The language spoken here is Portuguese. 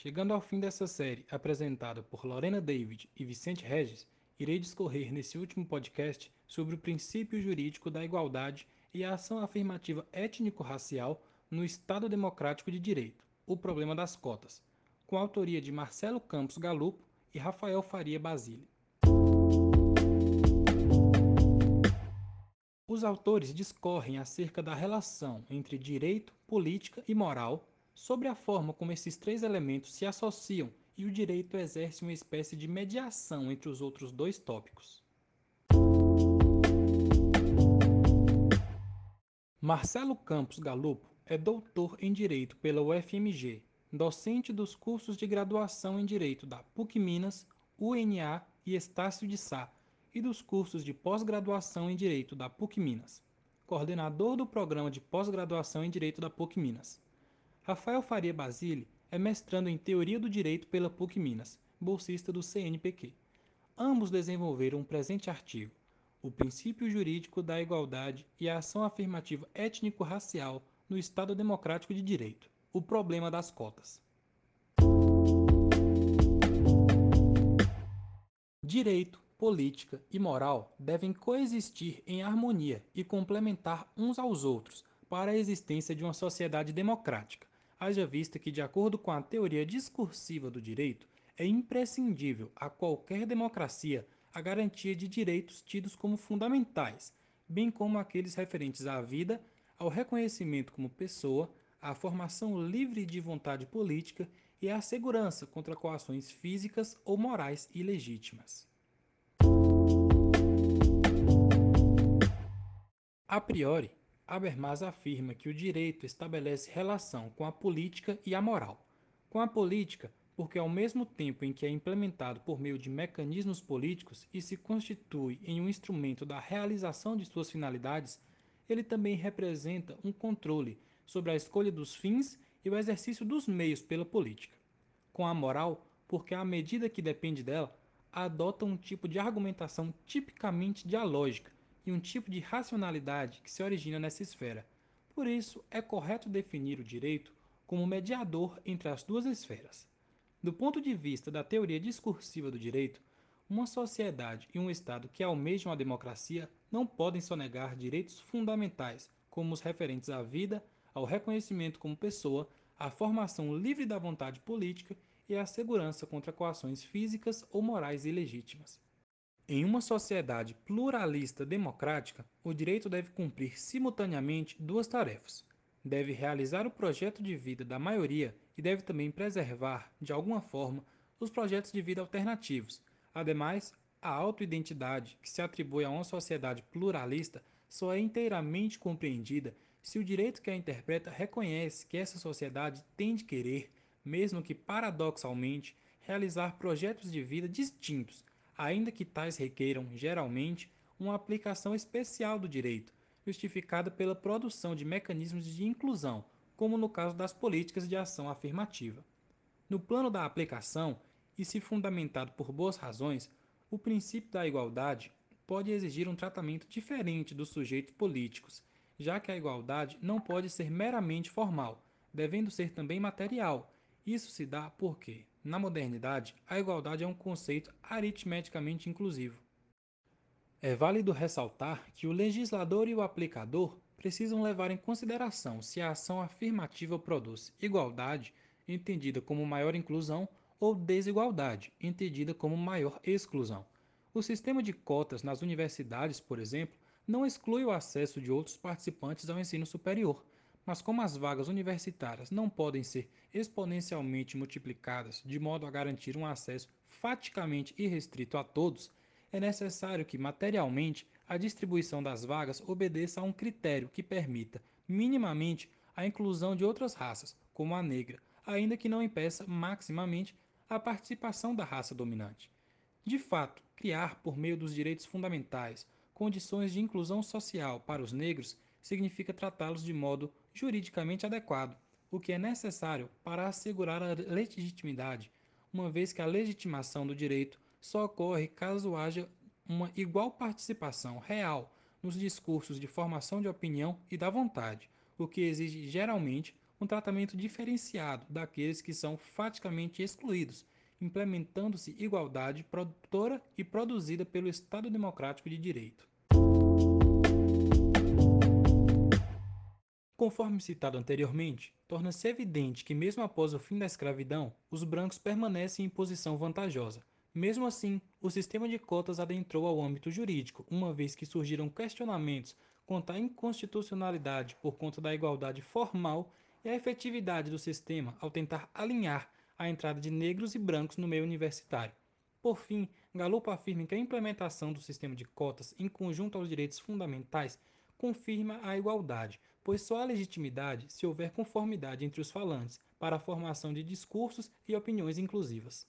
Chegando ao fim dessa série, apresentada por Lorena David e Vicente Regis, irei discorrer nesse último podcast sobre o princípio jurídico da igualdade e a ação afirmativa étnico-racial no Estado Democrático de Direito, o problema das cotas, com a autoria de Marcelo Campos Galupo e Rafael Faria Basile. Os autores discorrem acerca da relação entre direito, política e moral, sobre a forma como esses três elementos se associam e o direito exerce uma espécie de mediação entre os outros dois tópicos. Marcelo Campos Galupo é doutor em Direito pela UFMG, docente dos cursos de graduação em Direito da PUC Minas, UNA e Estácio de Sá, e dos cursos de pós-graduação em Direito da PUC Minas, coordenador do programa de pós-graduação em Direito da PUC Minas. Rafael Faria Basile é mestrando em Teoria do Direito pela PUC Minas, bolsista do CNPq. Ambos desenvolveram um presente artigo, O Princípio Jurídico da Igualdade e a Ação Afirmativa Étnico-Racial no Estado Democrático de Direito, o problema das cotas. Direito, política e moral devem coexistir em harmonia e complementar uns aos outros para a existência de uma sociedade democrática, haja vista que, de acordo com a teoria discursiva do direito, é imprescindível a qualquer democracia a garantia de direitos tidos como fundamentais, bem como aqueles referentes à vida, ao reconhecimento como pessoa, à formação livre de vontade política e à segurança contra coações físicas ou morais ilegítimas. A priori, Habermas afirma que o direito estabelece relação com a política e a moral. Com a política, porque ao mesmo tempo em que é implementado por meio de mecanismos políticos e se constitui em um instrumento da realização de suas finalidades, ele também representa um controle sobre a escolha dos fins e o exercício dos meios pela política. Com a moral, porque à medida que depende dela, adota um tipo de argumentação tipicamente dialógica e um tipo de racionalidade que se origina nessa esfera. Por isso, é correto definir o direito como mediador entre as duas esferas. Do ponto de vista da teoria discursiva do direito, uma sociedade e um Estado que almejam a democracia não podem sonegar direitos fundamentais, como os referentes à vida, ao reconhecimento como pessoa, à formação livre da vontade política e à segurança contra coações físicas ou morais ilegítimas. Em uma sociedade pluralista democrática, o direito deve cumprir simultaneamente duas tarefas. Deve realizar o projeto de vida da maioria e deve também preservar, de alguma forma, os projetos de vida alternativos, Ademais, a autoidentidade que se atribui a uma sociedade pluralista só é inteiramente compreendida se o direito que a interpreta reconhece que essa sociedade tem de querer, mesmo que paradoxalmente, realizar projetos de vida distintos, ainda que tais requeiram, geralmente, uma aplicação especial do direito, justificada pela produção de mecanismos de inclusão, como no caso das políticas de ação afirmativa. No plano da aplicação, e se fundamentado por boas razões, o princípio da igualdade pode exigir um tratamento diferente dos sujeitos políticos, já que a igualdade não pode ser meramente formal, devendo ser também material. Isso se dá porque, na modernidade, a igualdade é um conceito aritmeticamente inclusivo. É válido ressaltar que o legislador e o aplicador precisam levar em consideração se a ação afirmativa produz igualdade, entendida como maior inclusão, ou desigualdade, entendida como maior exclusão. O sistema de cotas nas universidades, por exemplo, não exclui o acesso de outros participantes ao ensino superior, mas como as vagas universitárias não podem ser exponencialmente multiplicadas de modo a garantir um acesso faticamente irrestrito a todos, é necessário que, materialmente, a distribuição das vagas obedeça a um critério que permita, minimamente, a inclusão de outras raças, como a negra, ainda que não impeça maximamente a participação da raça dominante. De fato, criar, por meio dos direitos fundamentais, condições de inclusão social para os negros significa tratá-los de modo juridicamente adequado, o que é necessário para assegurar a legitimidade, uma vez que a legitimação do direito só ocorre caso haja uma igual participação real nos discursos de formação de opinião e da vontade, o que exige geralmente um tratamento diferenciado daqueles que são faticamente excluídos, implementando-se igualdade produtora e produzida pelo Estado Democrático de Direito. Conforme citado anteriormente, torna-se evidente que, mesmo após o fim da escravidão, os brancos permanecem em posição vantajosa. Mesmo assim, o sistema de cotas adentrou ao âmbito jurídico, uma vez que surgiram questionamentos quanto à inconstitucionalidade por conta da igualdade formal e a efetividade do sistema ao tentar alinhar a entrada de negros e brancos no meio universitário. Por fim, Galupo afirma que a implementação do sistema de cotas em conjunto aos direitos fundamentais confirma a igualdade, pois só há legitimidade se houver conformidade entre os falantes para a formação de discursos e opiniões inclusivas.